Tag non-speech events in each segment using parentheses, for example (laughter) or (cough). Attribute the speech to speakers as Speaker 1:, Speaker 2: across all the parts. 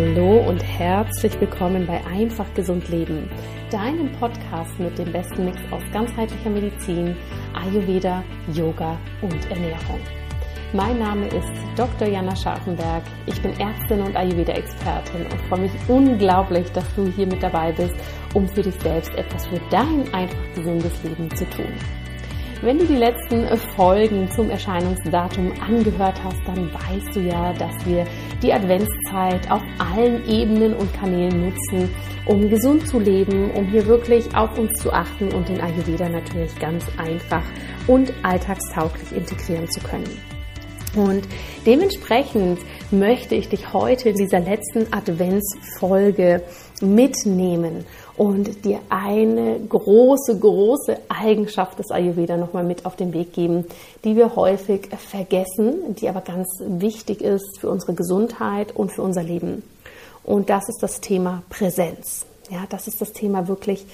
Speaker 1: Hallo und herzlich willkommen bei Einfach Gesund Leben, deinem Podcast mit dem besten Mix aus ganzheitlicher Medizin, Ayurveda, Yoga und Ernährung. Mein Name ist Dr. Jana Scharfenberg. Ich bin Ärztin und Ayurveda-Expertin und freue mich unglaublich, dass du hier mit dabei bist, um für dich selbst etwas für dein einfach gesundes Leben zu tun. Wenn du die letzten Folgen zum Erscheinungsdatum angehört hast, dann weißt du ja, dass wir die Adventszeit auf allen Ebenen und Kanälen nutzen, um gesund zu leben, um hier wirklich auf uns zu achten und den Ayurveda natürlich ganz einfach und alltagstauglich integrieren zu können. Und dementsprechend möchte ich dich heute in dieser letzten Adventsfolge mitnehmen und dir eine große, große Eigenschaft des Ayurveda nochmal mit auf den Weg geben, die wir häufig vergessen, die aber ganz wichtig ist für unsere Gesundheit und für unser Leben. Und das ist das Thema Präsenz. Ja, das ist das Thema wirklich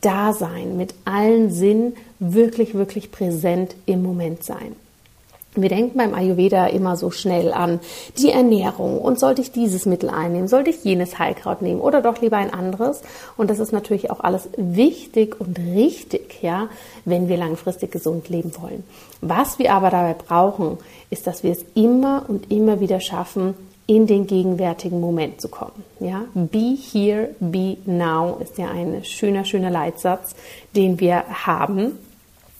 Speaker 1: Dasein, mit allen Sinnen wirklich, wirklich präsent im Moment sein. Wir denken beim Ayurveda immer so schnell an die Ernährung und sollte ich dieses Mittel einnehmen, sollte ich jenes Heilkraut nehmen oder doch lieber ein anderes. Und das ist natürlich auch alles wichtig und richtig, ja, wenn wir langfristig gesund leben wollen. Was wir aber dabei brauchen, ist, dass wir es immer und immer wieder schaffen, in den gegenwärtigen Moment zu kommen. Ja, be here, be now ist ja ein schöner, schöner Leitsatz, den wir haben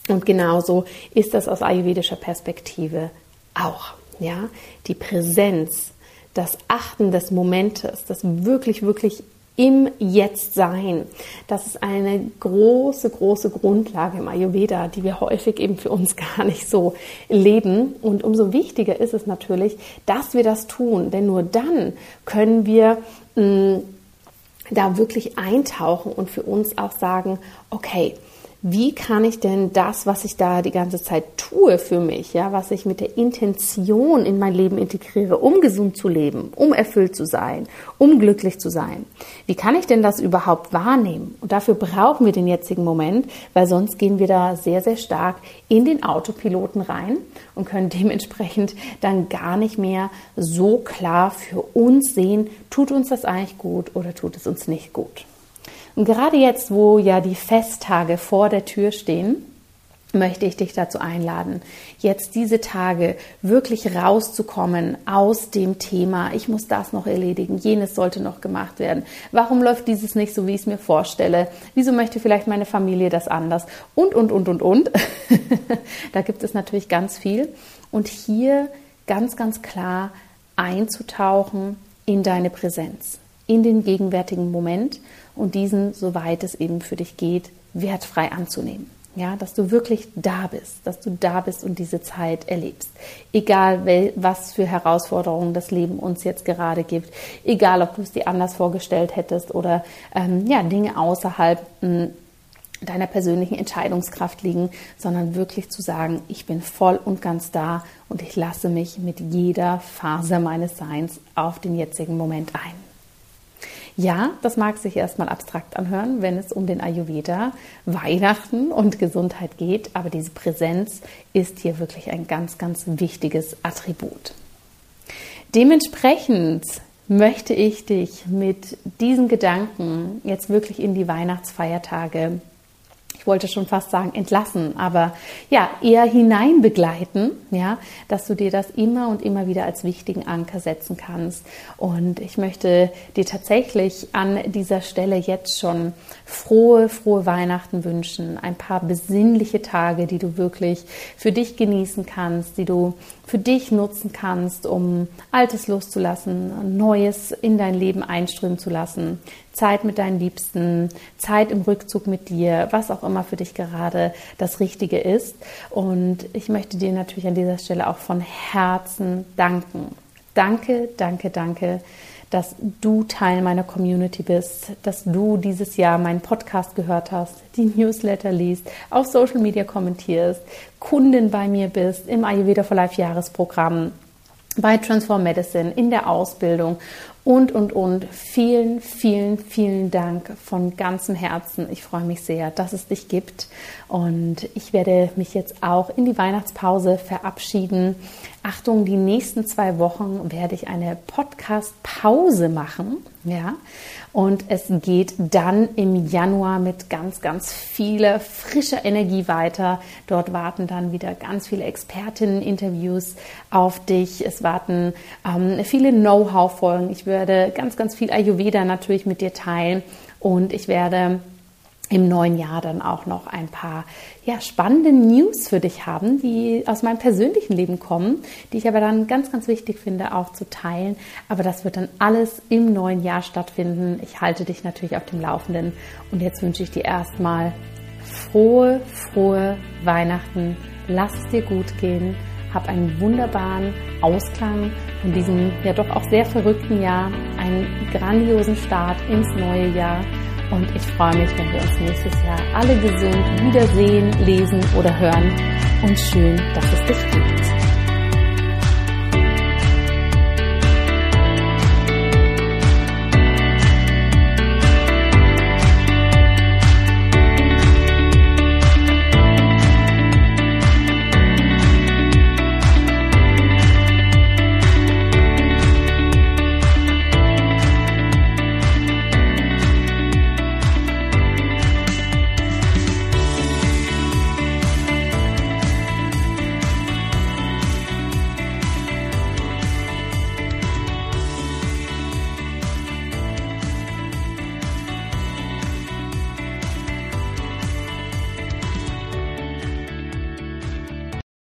Speaker 1: und genauso ist das aus ayurvedischer Perspektive auch. Ja, die Präsenz, das Achten des Momentes, das wirklich, wirklich im Jetzt sein. Das ist eine große, große Grundlage im Ayurveda, die wir häufig eben für uns (laughs) gar nicht so leben. Und umso wichtiger ist es natürlich, dass wir das tun, denn nur dann können wir mh, mm, da wirklich eintauchen und für uns auch sagen, okay, wie kann ich denn das, was ich da die ganze Zeit tue für mich, ja, was ich mit der Intention in mein Leben integriere, um gesund zu leben, um erfüllt zu sein, um glücklich zu sein, wie kann ich denn das überhaupt wahrnehmen? Und dafür brauchen wir den jetzigen Moment, weil sonst gehen wir da sehr, sehr stark in den Autopiloten rein und können (laughs) dementsprechend dann gar nicht mehr so klar für uns sehen, tut uns das eigentlich gut oder tut es uns nicht gut. Und gerade jetzt, wo ja die Festtage vor der Tür stehen, möchte ich dich dazu einladen, jetzt diese Tage wirklich rauszukommen aus dem Thema, ich muss das noch erledigen, jenes sollte noch gemacht werden. Warum läuft dieses nicht so, wie ich es mir vorstelle? Wieso möchte vielleicht meine Familie das anders? Und, und, und, und, und. (laughs) da gibt es natürlich ganz viel. Und hier ganz, ganz klar einzutauchen in deine Präsenz, in den gegenwärtigen Moment und diesen, soweit es eben für dich geht, wertfrei anzunehmen. Ja, dass du wirklich da bist, dass du da bist und diese Zeit erlebst. Egal, was für Herausforderungen das Leben uns jetzt gerade gibt, egal, ob du es dir anders vorgestellt hättest oder ähm, ja, Dinge außerhalb mh, hm, deiner persönlichen Entscheidungskraft liegen, sondern wirklich zu sagen, ich bin voll und ganz da und ich lasse mich mit jeder Phase meines Seins auf den jetzigen Moment ein. Ja, das mag sich erstmal abstrakt anhören, wenn es um den Ayurveda, Weihnachten und Gesundheit geht, aber diese Präsenz ist hier wirklich ein ganz, ganz wichtiges Attribut. Dementsprechend möchte ich dich mit diesen Gedanken jetzt wirklich in die Weihnachtsfeiertage ich wollte schon fast sagen entlassen, aber ja, eher hinein begleiten, ja, dass du dir das immer und immer wieder als wichtigen Anker setzen kannst. Und ich möchte dir tatsächlich an dieser Stelle jetzt schon frohe, frohe Weihnachten wünschen, ein paar besinnliche Tage, die du wirklich für dich genießen kannst, die du für dich nutzen kannst, um Altes loszulassen, Neues in dein Leben einströmen zu lassen, Zeit mit deinen Liebsten, Zeit im Rückzug mit dir, was auch immer für dich gerade das Richtige ist. Und ich möchte dir natürlich an dieser Stelle auch von Herzen danken. Danke, danke, danke, dass du Teil meiner Community bist, dass du dieses Jahr meinen Podcast gehört hast, die Newsletter liest, auf Social Media kommentierst, Kundin bei mir bist im Ayurveda for Life Jahresprogramm bei Transform Medicine, in der Ausbildung und, und, und. Vielen, vielen, vielen Dank von ganzem Herzen. Ich freue mich sehr, dass es dich gibt. Und ich werde mich jetzt auch in die Weihnachtspause verabschieden. Achtung, die nächsten zwei Wochen werde ich eine Podcast-Pause machen. Ja, und es geht dann im Januar mit ganz, ganz vieler frischer Energie weiter. Dort warten dann wieder ganz viele Expertinnen-Interviews auf dich. Es warten ähm, viele Know-how-Folgen. Ich werde ganz, ganz viel Ayurveda natürlich mit dir teilen und ich werde im neuen Jahr dann auch noch ein paar ja, spannende News für dich haben, die aus meinem persönlichen Leben kommen, die ich aber dann ganz, ganz wichtig finde, auch zu teilen. Aber das wird dann alles im neuen Jahr stattfinden. Ich halte dich natürlich auf dem Laufenden. Und jetzt wünsche ich dir erstmal frohe, frohe Weihnachten. Lass es dir gut gehen. Hab einen wunderbaren Ausklang von diesem ja doch auch sehr verrückten Jahr, einen grandiosen Start ins neue Jahr und ich freue mich, wenn wir uns nächstes Jahr alle gesund wiedersehen, lesen oder hören. Und schön, dass es dich gibt.